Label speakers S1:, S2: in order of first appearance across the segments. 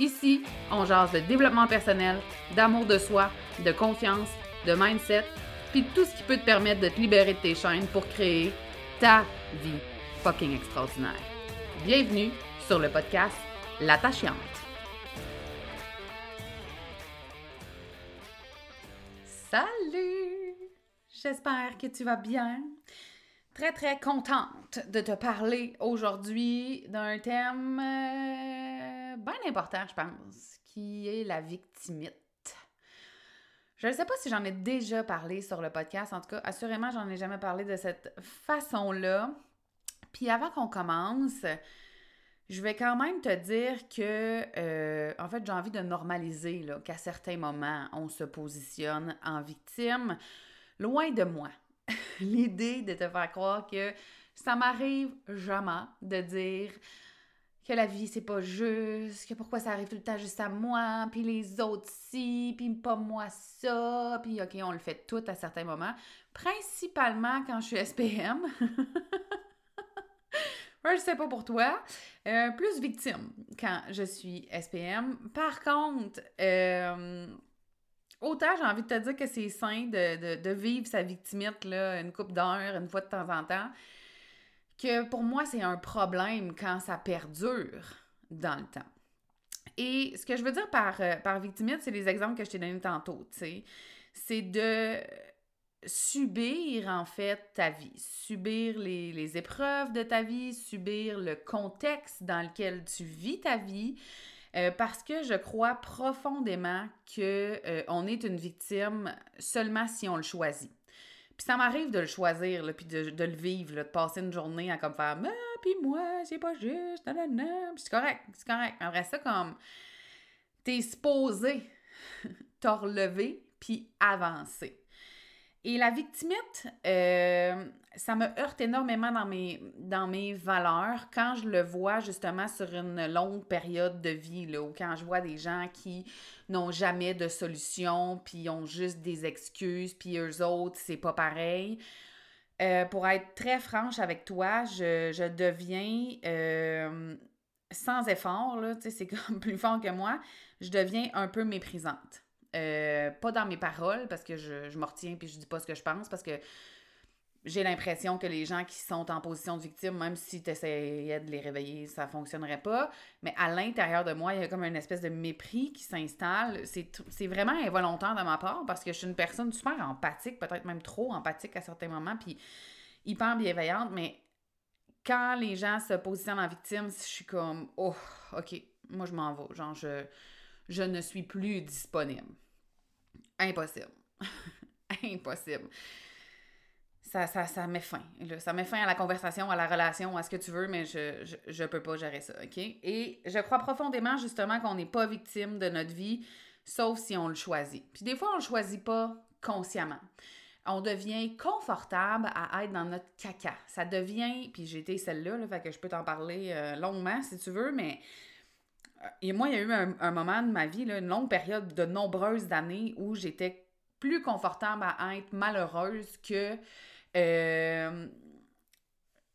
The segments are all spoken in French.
S1: Ici, on jase de développement personnel, d'amour de soi, de confiance, de mindset, puis tout ce qui peut te permettre de te libérer de tes chaînes pour créer ta vie fucking extraordinaire. Bienvenue sur le podcast L'attachante. Salut! J'espère que tu vas bien. Très très contente de te parler aujourd'hui d'un thème euh, important, je pense, qui est la victimite. Je ne sais pas si j'en ai déjà parlé sur le podcast, en tout cas, assurément, j'en ai jamais parlé de cette façon-là. Puis avant qu'on commence, je vais quand même te dire que, euh, en fait, j'ai envie de normaliser qu'à certains moments, on se positionne en victime. Loin de moi, l'idée de te faire croire que ça m'arrive jamais de dire que la vie c'est pas juste, que pourquoi ça arrive tout le temps juste à moi, puis les autres si, puis pas moi ça, puis ok, on le fait tout à certains moments, principalement quand je suis SPM. je sais pas pour toi. Euh, plus victime quand je suis SPM. Par contre, euh, autant j'ai envie de te dire que c'est sain de, vivre sa victimite là, une coupe d'heure, une fois de temps en temps, que pour moi, c'est un problème quand ça perdure dans le temps. Et ce que je veux dire par, euh, par victimite, c'est les exemples que je t'ai donnés tantôt. C'est de subir en fait ta vie, subir les, épreuves de ta vie, subir le contexte dans lequel tu vis ta vie, euh, parce que je crois profondément que euh, on est une victime seulement si on le choisit. Puis ça m'arrive de le choisir, là, puis de, le vivre, de passer une journée à comme faire « Ah, puis moi, c'est pas juste, nanana. » c'est correct, c'est correct. Après ça, comme, t'es supposé te relever puis avancer. Et la victimite, euh, ça me heurte énormément dans mes, dans mes valeurs quand je le vois justement sur une longue période de vie, là, ou quand je vois des gens qui n'ont jamais de solution, puis ont juste des excuses, puis eux autres, c'est pas pareil. Euh, pour être très franche avec toi, je, deviens euh, sans effort, c'est comme plus fort que moi, je deviens un peu méprisante. Euh, pas dans mes paroles, parce que je, je me retiens puis je dis pas ce que je pense, parce que j'ai l'impression que les gens qui sont en position de victime, même si tu essayais de les réveiller, ça fonctionnerait pas. Mais à l'intérieur de moi, il y a comme une espèce de mépris qui s'installe. C'est vraiment involontaire de ma part parce que je suis une personne super empathique, peut-être même trop empathique à certains moments, puis hyper bienveillante. Mais quand les gens se positionnent en victime, je suis comme, oh, OK, moi je m'en vais. Genre, je je ne suis plus disponible. Impossible. Impossible. Ça, ça, ça met fin. Ça met fin à la conversation, à la relation, à ce que tu veux, mais je, je, peux pas gérer ça, OK? Et je crois profondément, justement, qu'on n'est pas victime de notre vie, sauf si on le choisit. Puis des fois, on le choisit pas consciemment. On devient confortable à être dans notre caca. Ça devient, puis j'ai été celle-là, là, fait que je peux t'en parler euh, longuement si tu veux, mais et moi, il y a eu un, moment de ma vie, une longue période de nombreuses années où j'étais plus confortable à être malheureuse que... Euh,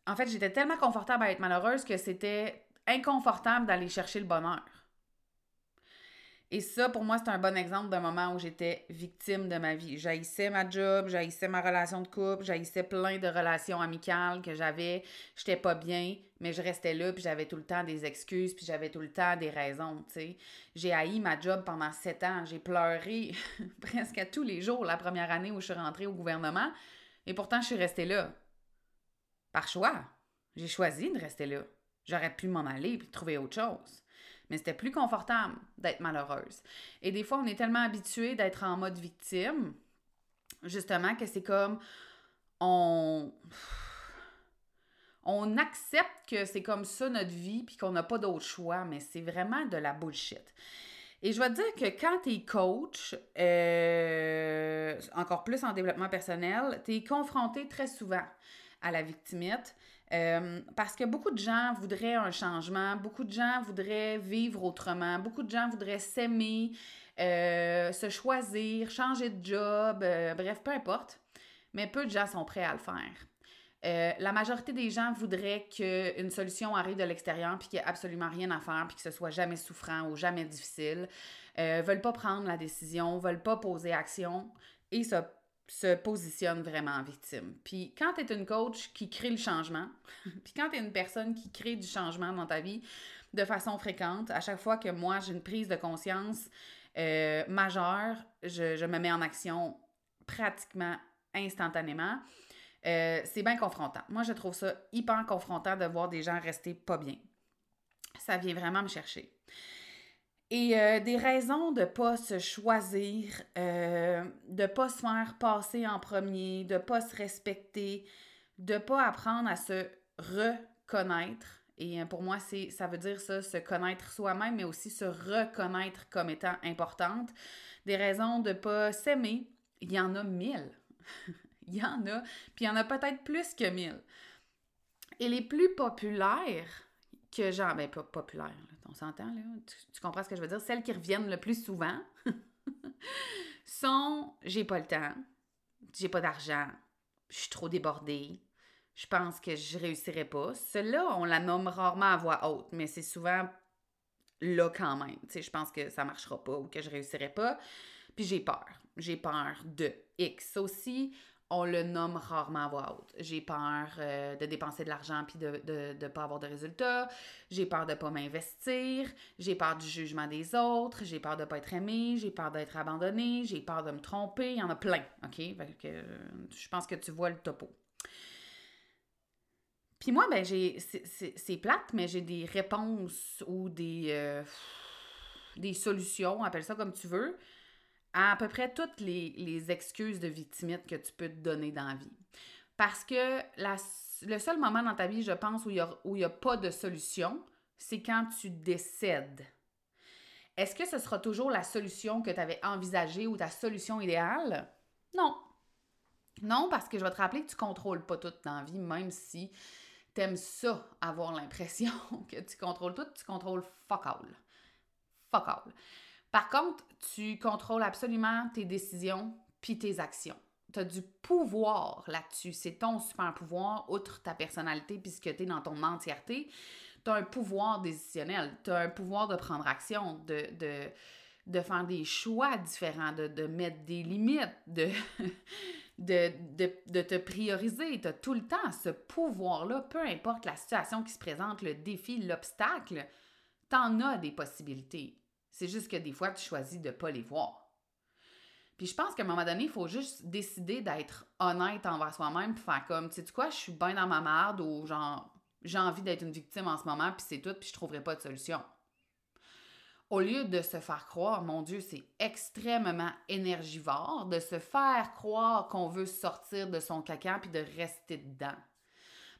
S1: en fait, j'étais tellement confortable à être malheureuse que c'était inconfortable d'aller chercher le bonheur. Et ça, pour moi, c'est un bon exemple d'un moment où j'étais victime de ma vie. J'haïssais ma job, j'haïssais ma relation de couple, j'haïssais plein de relations amicales que j'avais. J'étais pas bien, mais je restais là, puis j'avais tout le temps des excuses, puis j'avais tout le temps des raisons. J'ai haï ma job pendant sept ans. J'ai pleuré presque à tous les jours la première année où je suis rentrée au gouvernement. Et pourtant, je suis restée là. Par choix. J'ai choisi de rester là. J'aurais pu m'en aller puis trouver autre chose mais c'était plus confortable d'être malheureuse. Et des fois, on est tellement habitué d'être en mode victime, justement, que c'est comme on. On accepte que c'est comme ça notre vie puis qu'on n'a pas d'autre choix, mais c'est vraiment de la bullshit. Et je vais te dire que quand tu es coach, euh, encore plus en développement personnel, tu es confronté très souvent à la victimite. Euh, parce que beaucoup de gens voudraient un changement, beaucoup de gens voudraient vivre autrement, beaucoup de gens voudraient s'aimer, euh, se choisir, changer de job, euh, bref, peu importe. Mais peu de gens sont prêts à le faire. la majorité des gens voudraient qu'une solution arrive de l'extérieur puis qu'il n'y ait absolument rien à faire puis que ce soit jamais souffrant ou jamais difficile. Euh, veulent pas prendre la décision, veulent pas poser action et ça se positionne vraiment en victime. Puis quand tu es une coach qui crée le changement, puis quand tu es une personne qui crée du changement dans ta vie de façon fréquente, à chaque fois que moi j'ai une prise de conscience euh, majeure, je, me mets en action pratiquement instantanément. Euh, c'est bien confrontant. Moi, je trouve ça hyper confrontant de voir des gens rester pas bien. Ça vient vraiment me chercher. Et euh, des raisons de ne pas se choisir, euh, de ne pas se faire passer en premier, de ne pas se respecter, de ne pas apprendre à se reconnaître. Et euh, pour moi, ça veut dire ça, se connaître soi-même, mais aussi se reconnaître comme étant importante. Des raisons de ne pas s'aimer, il y en a mille. il y en a, puis il y en a peut-être plus que mille. Et les plus populaires que genre, ben pas populaires, on s'entend, là. Tu, comprends ce que je veux dire? Celles qui reviennent le plus souvent sont j'ai pas le temps, j'ai pas d'argent, je suis trop débordée, je pense que je réussirai pas. Celle-là, on la nomme rarement à voix haute, mais c'est souvent là quand même. Tu sais, je pense que ça marchera pas ou que je réussirai pas. Puis j'ai peur. J'ai peur de X. aussi, on le nomme rarement à voix haute. J'ai peur euh, de dépenser de l'argent puis de ne de, pas avoir de résultats. J'ai peur de ne pas m'investir. J'ai peur du jugement des autres. J'ai peur de ne pas être aimé. J'ai peur d'être abandonné. J'ai peur de me tromper. Il y en a plein. OK? je pense que tu vois le topo. Puis moi, ben, j'ai. C'est plate, mais j'ai des réponses ou des. Euh, des solutions, appelle ça comme tu veux, à, peu près toutes les, excuses de victimite que tu peux te donner dans la vie. Parce que le seul moment dans ta vie, je pense, où il n'y a, a pas de solution, c'est quand tu décèdes. Est-ce que ce sera toujours la solution que tu avais envisagée ou ta solution idéale? Non. Non, parce que je vais te rappeler que tu ne contrôles pas tout dans la vie, même si tu aimes ça, avoir l'impression que tu contrôles tout, tu contrôles fuck all. Fuck all. Par contre, tu contrôles absolument tes décisions puis tes actions. Tu as du pouvoir là-dessus. C'est ton super pouvoir, outre ta personnalité puisque tu es dans ton entièreté. Tu as un pouvoir décisionnel. Tu as un pouvoir de prendre action, de, faire des choix différents, de, mettre des limites, de, de, de, te prioriser. Tu as tout le temps ce pouvoir-là, peu importe la situation qui se présente, le défi, l'obstacle, tu en as des possibilités. C'est juste que des fois, tu choisis de ne pas les voir. Puis je pense qu'à un moment donné, il faut juste décider d'être honnête envers soi-même, puis faire comme, tu sais quoi, je suis bien dans ma merde ou genre, j'ai envie d'être une victime en ce moment, puis c'est tout, puis je trouverai pas de solution. Au lieu de se faire croire, mon Dieu, c'est extrêmement énergivore de se faire croire qu'on veut sortir de son caca puis de rester dedans.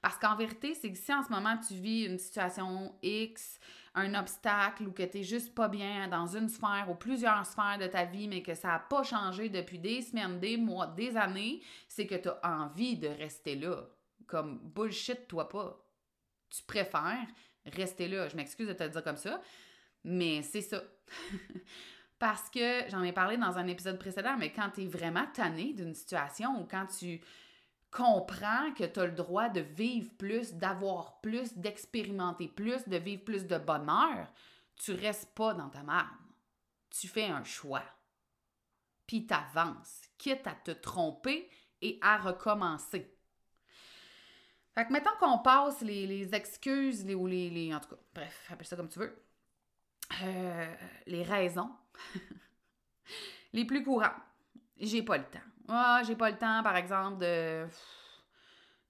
S1: Parce qu'en vérité, c'est que si en ce moment tu vis une situation X, un obstacle ou que tu n'es juste pas bien dans une sphère ou plusieurs sphères de ta vie, mais que ça n'a pas changé depuis des semaines, des mois, des années, c'est que tu as envie de rester là. Comme bullshit, toi pas. Tu préfères rester là. Je m'excuse de te le dire comme ça, mais c'est ça. Parce que j'en ai parlé dans un épisode précédent, mais quand tu es vraiment tanné d'une situation ou quand tu comprends que tu as le droit de vivre plus, d'avoir plus, d'expérimenter plus, de vivre plus de bonheur, tu restes pas dans ta merde. tu fais un choix. Puis t'avances, quitte à te tromper et à recommencer. Fait que mettons qu'on passe les, excuses les, ou les, les, En tout cas, bref, appelle ça comme tu veux. Euh, les raisons les plus courantes. J'ai pas le temps. Ah, j'ai pas le temps, par exemple, de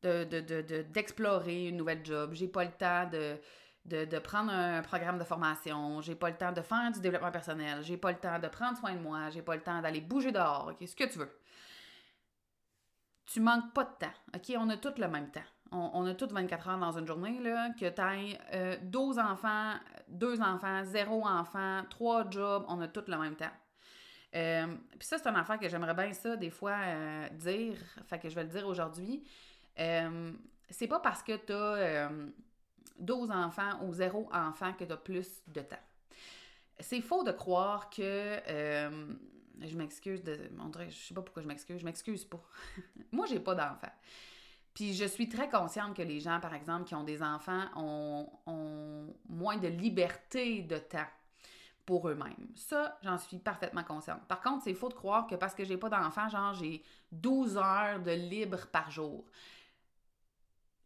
S1: d'explorer de, une nouvelle job. J'ai pas le temps de, de, prendre un programme de formation. J'ai pas le temps de faire du développement personnel. J'ai pas le temps de prendre soin de moi. J'ai pas le temps d'aller bouger dehors. Ce que tu veux. Tu manques pas de temps. OK, on a tous le même temps. On, a tous 24 heures dans une journée, là, que tu ailles 12 enfants, 2 enfants, 0 enfants, 3 jobs, on a tous le même temps. Euh, puis ça, c'est une affaire que j'aimerais bien ça, des fois, euh, dire. Fait que je vais le dire aujourd'hui. Euh, c'est pas parce que tu as 12 enfants ou 0 enfants que tu as plus de temps. C'est faux de croire que. je m'excuse de. Je sais pas pourquoi je m'excuse. Je m'excuse pas. Moi, j'ai pas d'enfants. Puis je suis très consciente que les gens, par exemple, qui ont des enfants ont moins de liberté de temps pour eux-mêmes. Ça, j'en suis parfaitement consciente. Par contre, c'est faux de croire que parce que j'ai pas d'enfant, genre j'ai 12 heures de libre par jour.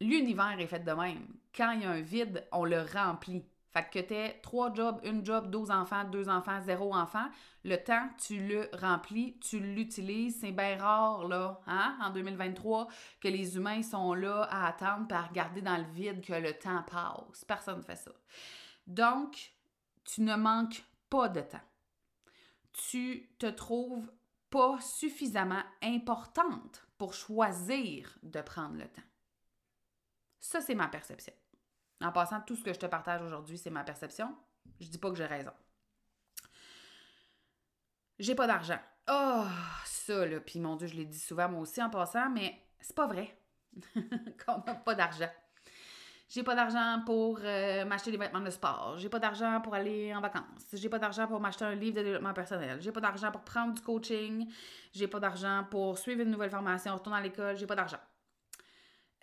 S1: L'univers est fait de même. Quand il y a un vide, on le remplit. Fait que t'aies trois jobs, une job, 12 enfants, deux enfants, zéro enfant, le temps, tu le remplis, tu l'utilises. C'est bien rare, là, hein, en 2023, que les humains sont là à attendre et à regarder dans le vide que le temps passe. Personne ne fait ça. Donc, tu ne manques pas de temps. Tu te trouves pas suffisamment importante pour choisir de prendre le temps. Ça, c'est ma perception. En passant, tout ce que je te partage aujourd'hui, c'est ma perception. Je dis pas que j'ai raison. J'ai pas d'argent. Oh, ça, là. Puis mon Dieu, je l'ai dit souvent moi aussi en passant, mais c'est pas vrai qu'on n'a pas d'argent. J'ai pas d'argent pour euh, m'acheter des vêtements de sport. J'ai pas d'argent pour aller en vacances. J'ai pas d'argent pour m'acheter un livre de développement personnel. J'ai pas d'argent pour prendre du coaching. J'ai pas d'argent pour suivre une nouvelle formation, retourner à l'école. J'ai pas d'argent.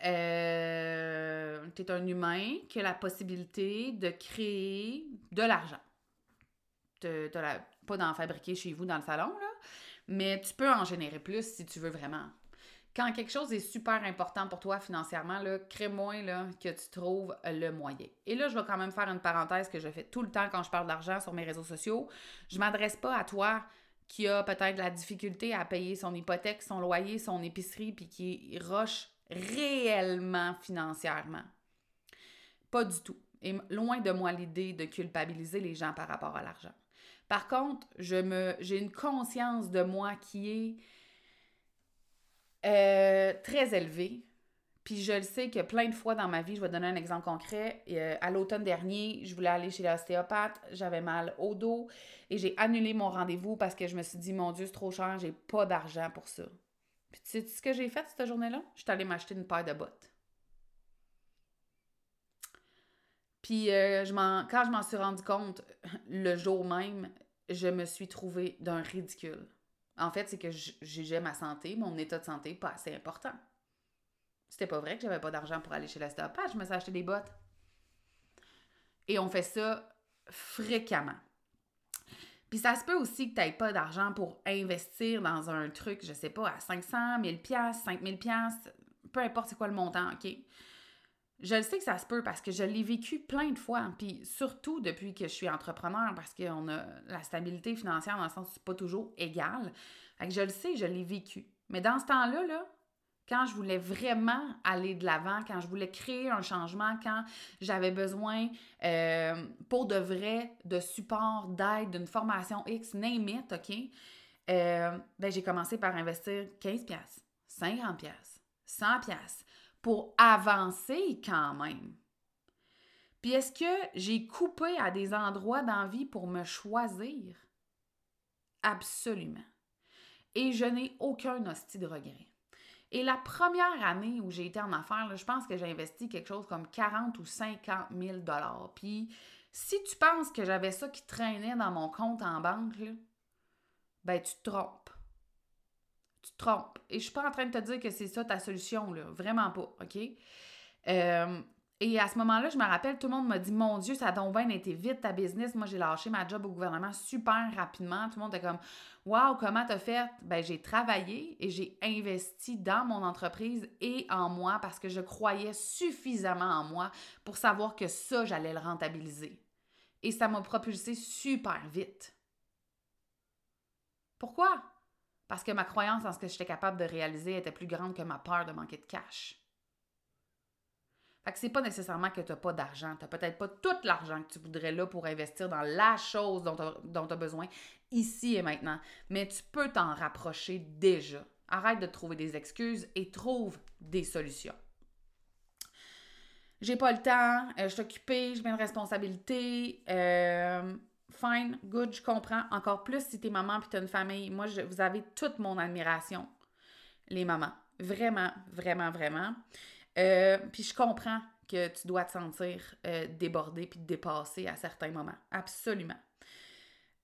S1: Euh, tu es un humain qui a la possibilité de créer de l'argent. Tu n'as pas d'en fabriquer chez vous dans le salon, là, mais tu peux en générer plus si tu veux vraiment quand quelque chose est super important pour toi financièrement, crée-moi que tu trouves le moyen. Et là, je vais quand même faire une parenthèse que je fais tout le temps quand je parle d'argent sur mes réseaux sociaux. Je ne m'adresse pas à toi qui a peut-être la difficulté à payer son hypothèque, son loyer, son épicerie, puis qui roche réellement financièrement. Pas du tout. Et loin de moi l'idée de culpabiliser les gens par rapport à l'argent. Par contre, j'ai une conscience de moi qui est euh, très élevé. Puis je le sais que plein de fois dans ma vie, je vais donner un exemple concret. Euh, à l'automne dernier, je voulais aller chez l'ostéopathe, j'avais mal au dos et j'ai annulé mon rendez-vous parce que je me suis dit, mon Dieu, c'est trop cher, j'ai pas d'argent pour ça. Puis tu sais ce que j'ai fait cette journée-là? Je suis allée m'acheter une paire de bottes. Puis euh, quand je m'en suis rendu compte le jour même, je me suis trouvée d'un ridicule. En fait, c'est que j'ai ma santé, mon état de santé pas assez important. C'était pas vrai que j'avais pas d'argent pour aller chez l'ostéopathe, je me suis acheté des bottes. Et on fait ça fréquemment. Puis ça se peut aussi que tu n'aies pas d'argent pour investir dans un truc, je sais pas, à 500, 1000 pièces, 5000 pièces, peu importe c'est quoi le montant, OK? Je le sais que ça se peut parce que je l'ai vécu plein de fois, puis surtout depuis que je suis entrepreneur, parce qu'on a la stabilité financière dans le sens c'est pas toujours égal. Fait je le sais, je l'ai vécu. Mais dans ce temps-là, là, quand je voulais vraiment aller de l'avant, quand je voulais créer un changement, quand j'avais besoin euh, pour de vrai de support, d'aide, d'une formation X, name it, OK? Euh, ben, j'ai commencé par investir 15$, 50$, 100$ pour avancer quand même. Puis est-ce que j'ai coupé à des endroits d'envie pour me choisir? Absolument. Et je n'ai aucun hostie de regret. Et la première année où j'ai été en affaires, je pense que j'ai investi quelque chose comme 40 ou 50 000 Puis si tu penses que j'avais ça qui traînait dans mon compte en banque, ben tu te trompes tu te trompes. Et je suis pas en train de te dire que c'est ça ta solution, là. Vraiment pas, OK? Euh, Et à ce moment-là, je me rappelle, tout le monde m'a dit Mon Dieu, ça a donc bien été vite ta business. Moi, j'ai lâché ma job au gouvernement super rapidement. Tout le monde était comme Waouh, comment t'as fait? Ben, j'ai travaillé et j'ai investi dans mon entreprise et en moi parce que je croyais suffisamment en moi pour savoir que ça, j'allais le rentabiliser. Et ça m'a propulsé super vite. Pourquoi? Parce que ma croyance en ce que j'étais capable de réaliser était plus grande que ma peur de manquer de cash. Fait que c'est pas nécessairement que tu n'as pas d'argent. Tu n'as peut-être pas tout l'argent que tu voudrais là pour investir dans la chose dont tu as besoin ici et maintenant. Mais tu peux t'en rapprocher déjà. Arrête de trouver des excuses et trouve des solutions. J'ai pas le temps, euh, je suis occupée, j'ai une responsabilité. Euh, fine, good, je comprends. Encore plus si t'es maman et t'as une famille. Moi, je, vous avez toute mon admiration, les mamans. Vraiment, vraiment, vraiment. Euh, puis je comprends que tu dois te sentir euh, débordé puis dépassé à certains moments. Absolument.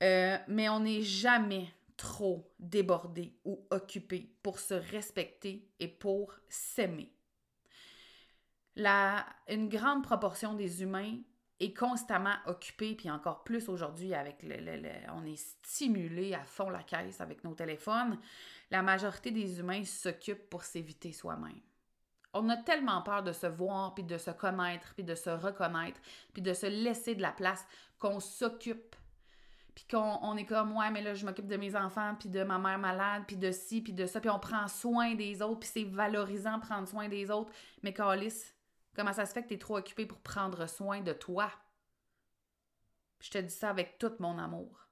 S1: Euh, mais on n'est jamais trop débordé ou occupé pour se respecter et pour s'aimer. une grande proportion des humains est constamment occupée, puis encore plus aujourd'hui avec le, on est stimulé à fond la caisse avec nos téléphones. La majorité des humains s'occupent pour s'éviter soi-même. On a tellement peur de se voir, puis de se connaître, puis de se reconnaître, puis de se laisser de la place qu'on s'occupe. Puis qu'on on est comme, ouais, mais là, je m'occupe de mes enfants, puis de ma mère malade, puis de ci, puis de ça, puis on prend soin des autres, puis c'est valorisant prendre soin des autres. Mais Calice, comment ça se fait que tu es trop occupé pour prendre soin de toi? je te dis ça avec tout mon amour.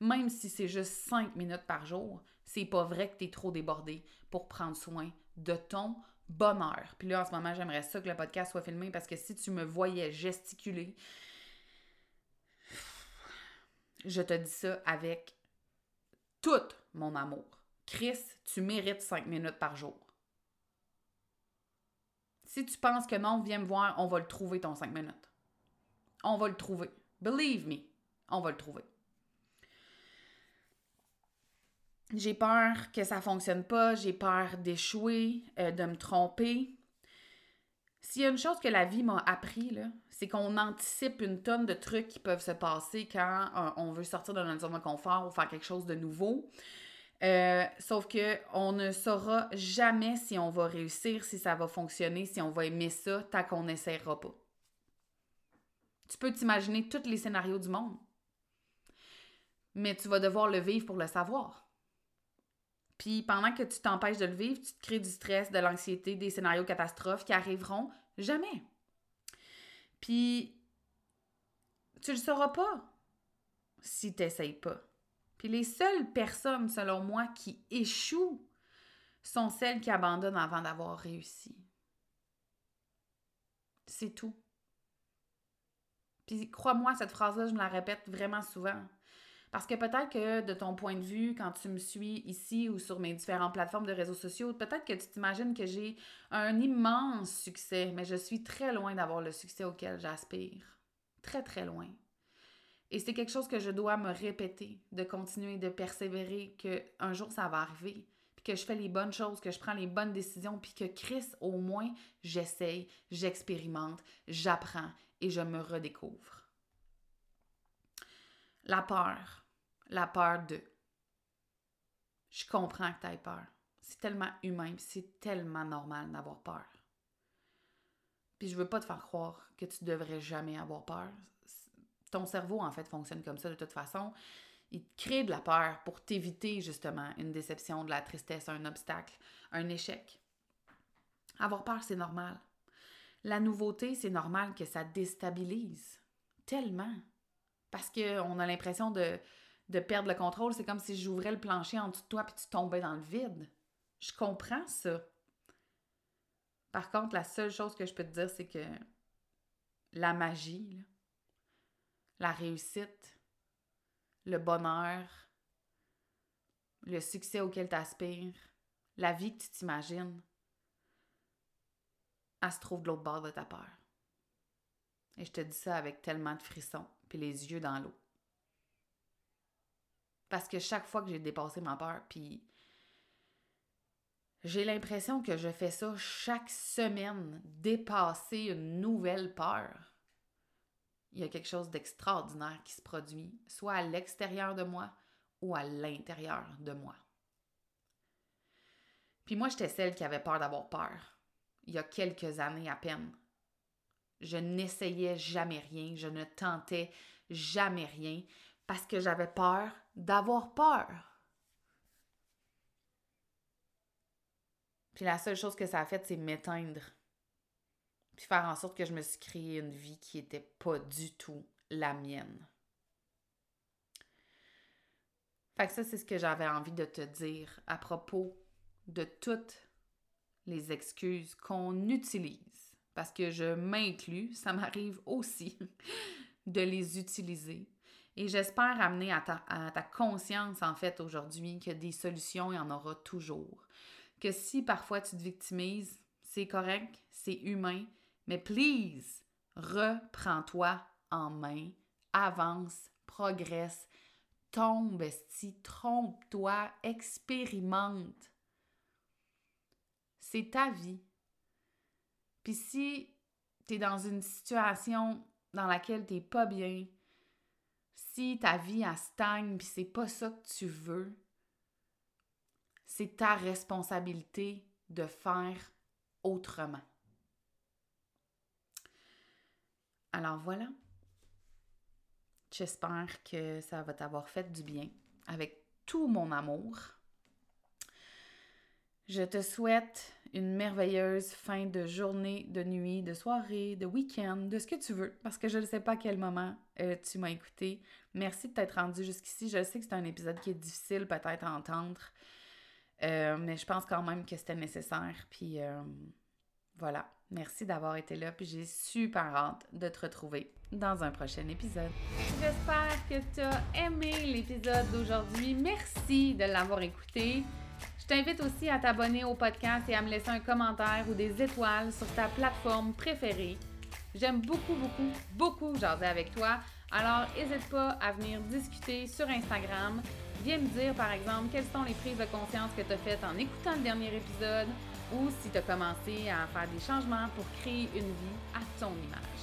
S1: Même si c'est juste cinq minutes par jour, c'est pas vrai que tu es trop débordé pour prendre soin de ton bonheur. Puis là, en ce moment, j'aimerais ça que le podcast soit filmé parce que si tu me voyais gesticuler, je te dis ça avec tout mon amour. Chris, tu mérites cinq minutes par jour. Si tu penses que non, viens me voir, on va le trouver ton cinq minutes. On va le trouver. Believe me, on va le trouver. J'ai peur que ça fonctionne pas, j'ai peur d'échouer, euh, de me tromper. S'il y a une chose que la vie m'a appris, c'est qu'on anticipe une tonne de trucs qui peuvent se passer quand euh, on veut sortir de notre zone de confort ou faire quelque chose de nouveau. Euh, sauf que on ne saura jamais si on va réussir, si ça va fonctionner, si on va aimer ça, tant qu'on n'essaiera pas. Tu peux t'imaginer tous les scénarios du monde, mais tu vas devoir le vivre pour le savoir. Puis pendant que tu t'empêches de le vivre, tu te crées du stress, de l'anxiété, des scénarios catastrophes qui arriveront jamais. Puis tu le sauras pas si tu n'essayes pas. Puis les seules personnes, selon moi, qui échouent sont celles qui abandonnent avant d'avoir réussi. C'est tout. Puis crois-moi, cette phrase-là, je me la répète vraiment souvent. Parce que peut-être que de ton point de vue, quand tu me suis ici ou sur mes différentes plateformes de réseaux sociaux, peut-être que tu t'imagines que j'ai un immense succès, mais je suis très loin d'avoir le succès auquel j'aspire. Très, très loin. Et c'est quelque chose que je dois me répéter, de continuer, de persévérer, qu'un jour ça va arriver, puis que je fais les bonnes choses, que je prends les bonnes décisions, puis que Chris, au moins, j'essaye, j'expérimente, j'apprends et je me redécouvre. La peur la peur de. Je comprends que tu aies peur. C'est tellement humain, c'est tellement normal d'avoir peur. Puis je veux pas te faire croire que tu devrais jamais avoir peur. Ton cerveau, en fait, fonctionne comme ça de toute façon. Il crée de la peur pour t'éviter justement une déception, de la tristesse, un obstacle, un échec. Avoir peur, c'est normal. La nouveauté, c'est normal que ça déstabilise. Tellement. Parce qu'on a l'impression de, de perdre le contrôle. C'est comme si j'ouvrais le plancher en dessous de toi puis tu tombais dans le vide. Je comprends ça. Par contre, la seule chose que je peux te dire, c'est que la magie, la réussite, le bonheur, le succès auquel tu aspires, la vie que tu t'imagines, elle se trouve de l'autre bord de ta peur. Et je te dis ça avec tellement de frissons, puis les yeux dans l'eau. Parce que chaque fois que j'ai dépassé ma peur, puis J'ai l'impression que je fais ça chaque semaine, dépasser une nouvelle peur. Il y a quelque chose d'extraordinaire qui se produit, soit à l'extérieur de moi ou à l'intérieur de moi. Puis moi, j'étais celle qui avait peur d'avoir peur, il y a quelques années à peine. Je n'essayais jamais rien, je ne tentais jamais rien parce que j'avais peur d'avoir peur. Puis la seule chose que ça a fait, c'est m'éteindre. Puis faire en sorte que je me suis créé une vie qui n'était pas du tout la mienne. Fait que ça, c'est ce que j'avais envie de te dire à propos de toutes les excuses qu'on utilise. Parce que je m'inclus, ça m'arrive aussi de les utiliser. Et j'espère amener à ta, à ta conscience, en fait, aujourd'hui, que des solutions, il y en aura toujours. Que si parfois tu te victimises, c'est correct, c'est humain, mais please, reprends-toi en main, avance, progresse, tombe, si trompe-toi, expérimente. C'est ta vie. Puis si tu es dans une situation dans laquelle tu pas bien, si ta vie a stagne puis c'est pas ça que tu veux, c'est ta responsabilité de faire autrement. Alors voilà. J'espère que ça va t'avoir fait du bien avec tout mon amour. Je te souhaite une merveilleuse fin de journée, de nuit, de soirée, de week-end, de ce que tu veux, parce que je ne sais pas à quel moment euh, tu m'as écouté. Merci de t'être rendu jusqu'ici. Je sais que c'est un épisode qui est difficile peut-être à entendre, euh, mais je pense quand même que c'était nécessaire. Puis euh, voilà, merci d'avoir été là, puis j'ai super hâte de te retrouver dans un prochain épisode. J'espère que tu as aimé l'épisode d'aujourd'hui. Merci de l'avoir écouté. Je t'invite aussi à t'abonner au podcast et à me laisser un commentaire ou des étoiles sur ta plateforme préférée. J'aime beaucoup, beaucoup, beaucoup jaser avec toi. Alors, n'hésite pas à venir discuter sur Instagram. Viens me dire, par exemple, quelles sont les prises de conscience que tu as faites en écoutant le dernier épisode ou si tu as commencé à faire des changements pour créer une vie à ton image.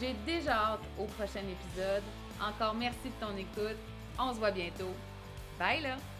S1: J'ai déjà hâte au prochain épisode. Encore merci de ton écoute. On se voit bientôt. Bye là!